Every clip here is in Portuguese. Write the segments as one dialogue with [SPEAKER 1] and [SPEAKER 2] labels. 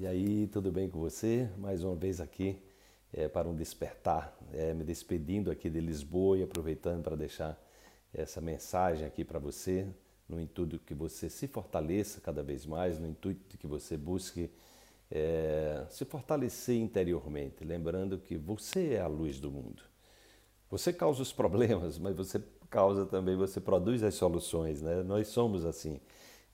[SPEAKER 1] E aí, tudo bem com você? Mais uma vez aqui é, para um despertar, é, me despedindo aqui de Lisboa e aproveitando para deixar essa mensagem aqui para você, no intuito que você se fortaleça cada vez mais, no intuito que você busque é, se fortalecer interiormente, lembrando que você é a luz do mundo. Você causa os problemas, mas você causa também, você produz as soluções, né? Nós somos assim.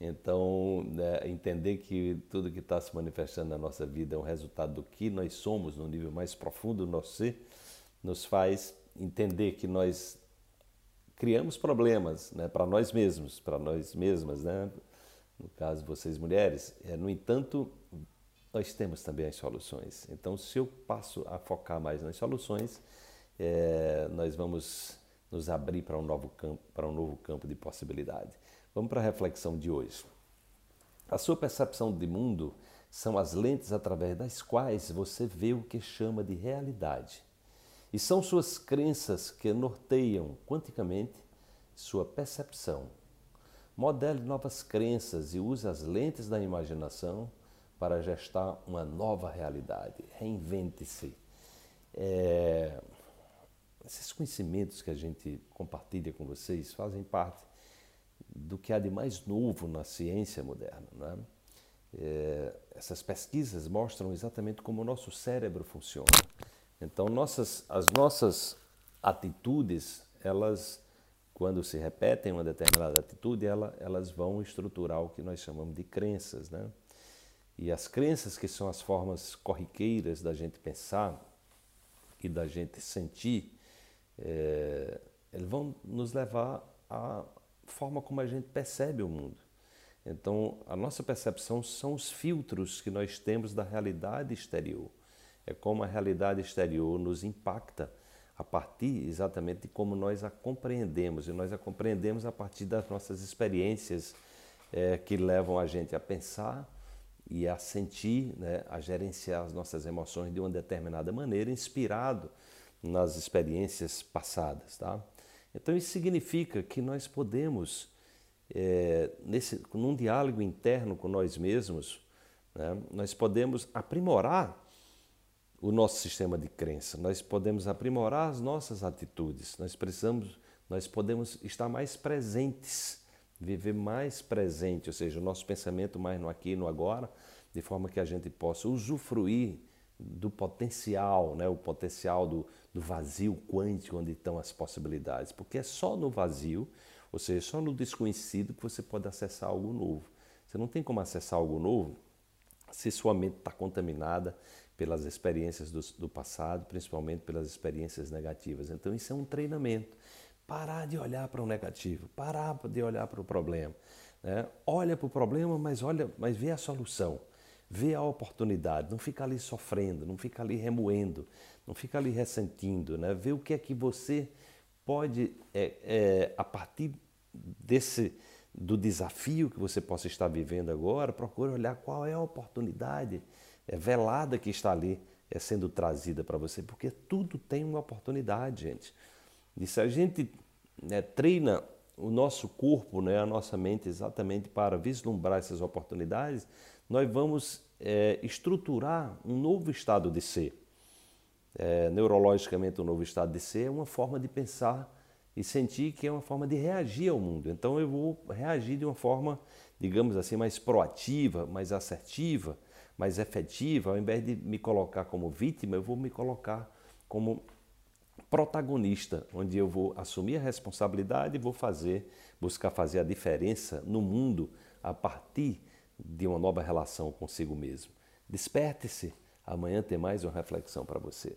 [SPEAKER 1] Então, né, entender que tudo que está se manifestando na nossa vida é um resultado do que nós somos no nível mais profundo do nosso ser, nos faz entender que nós criamos problemas né, para nós mesmos, para nós mesmas, né? no caso vocês mulheres. É, no entanto, nós temos também as soluções. Então, se eu passo a focar mais nas soluções, é, nós vamos nos abrir para um novo campo, para um novo campo de possibilidade. Vamos para a reflexão de hoje. A sua percepção de mundo são as lentes através das quais você vê o que chama de realidade. E são suas crenças que norteiam quanticamente sua percepção. Modele novas crenças e use as lentes da imaginação para gestar uma nova realidade. Reinvente-se. É... Esses conhecimentos que a gente compartilha com vocês fazem parte do que há de mais novo na ciência moderna. Né? É, essas pesquisas mostram exatamente como o nosso cérebro funciona. Então, nossas, as nossas atitudes, elas, quando se repetem uma determinada atitude, ela, elas vão estruturar o que nós chamamos de crenças. Né? E as crenças, que são as formas corriqueiras da gente pensar e da gente sentir, é, eles vão nos levar a forma como a gente percebe o mundo. Então, a nossa percepção são os filtros que nós temos da realidade exterior. É como a realidade exterior nos impacta a partir exatamente de como nós a compreendemos. E nós a compreendemos a partir das nossas experiências é, que levam a gente a pensar e a sentir, né, a gerenciar as nossas emoções de uma determinada maneira, inspirado nas experiências passadas. Tá? Então isso significa que nós podemos, é, nesse, num diálogo interno com nós mesmos, né, nós podemos aprimorar o nosso sistema de crença, nós podemos aprimorar as nossas atitudes, nós precisamos, nós podemos estar mais presentes, viver mais presente, ou seja, o nosso pensamento mais no aqui e no agora, de forma que a gente possa usufruir do potencial, né? o potencial do, do vazio quântico onde estão as possibilidades. Porque é só no vazio, ou seja, só no desconhecido que você pode acessar algo novo. Você não tem como acessar algo novo se sua mente está contaminada pelas experiências do, do passado, principalmente pelas experiências negativas. Então isso é um treinamento. Parar de olhar para o negativo, parar de olhar para o problema. Né? Olha para o problema, mas olha, mas vê a solução vê a oportunidade, não fica ali sofrendo, não fica ali remoendo, não fica ali ressentindo, né? vê o que é que você pode, é, é, a partir desse do desafio que você possa estar vivendo agora, procure olhar qual é a oportunidade é, velada que está ali é, sendo trazida para você, porque tudo tem uma oportunidade, gente. E se a gente né, treina o nosso corpo, né, a nossa mente exatamente para vislumbrar essas oportunidades, nós vamos é, estruturar um novo estado de ser. É, neurologicamente, um novo estado de ser é uma forma de pensar e sentir que é uma forma de reagir ao mundo. Então, eu vou reagir de uma forma, digamos assim, mais proativa, mais assertiva, mais efetiva. Ao invés de me colocar como vítima, eu vou me colocar como protagonista, onde eu vou assumir a responsabilidade e vou fazer, buscar fazer a diferença no mundo a partir de uma nova relação consigo mesmo. Desperte-se, amanhã tem mais uma reflexão para você.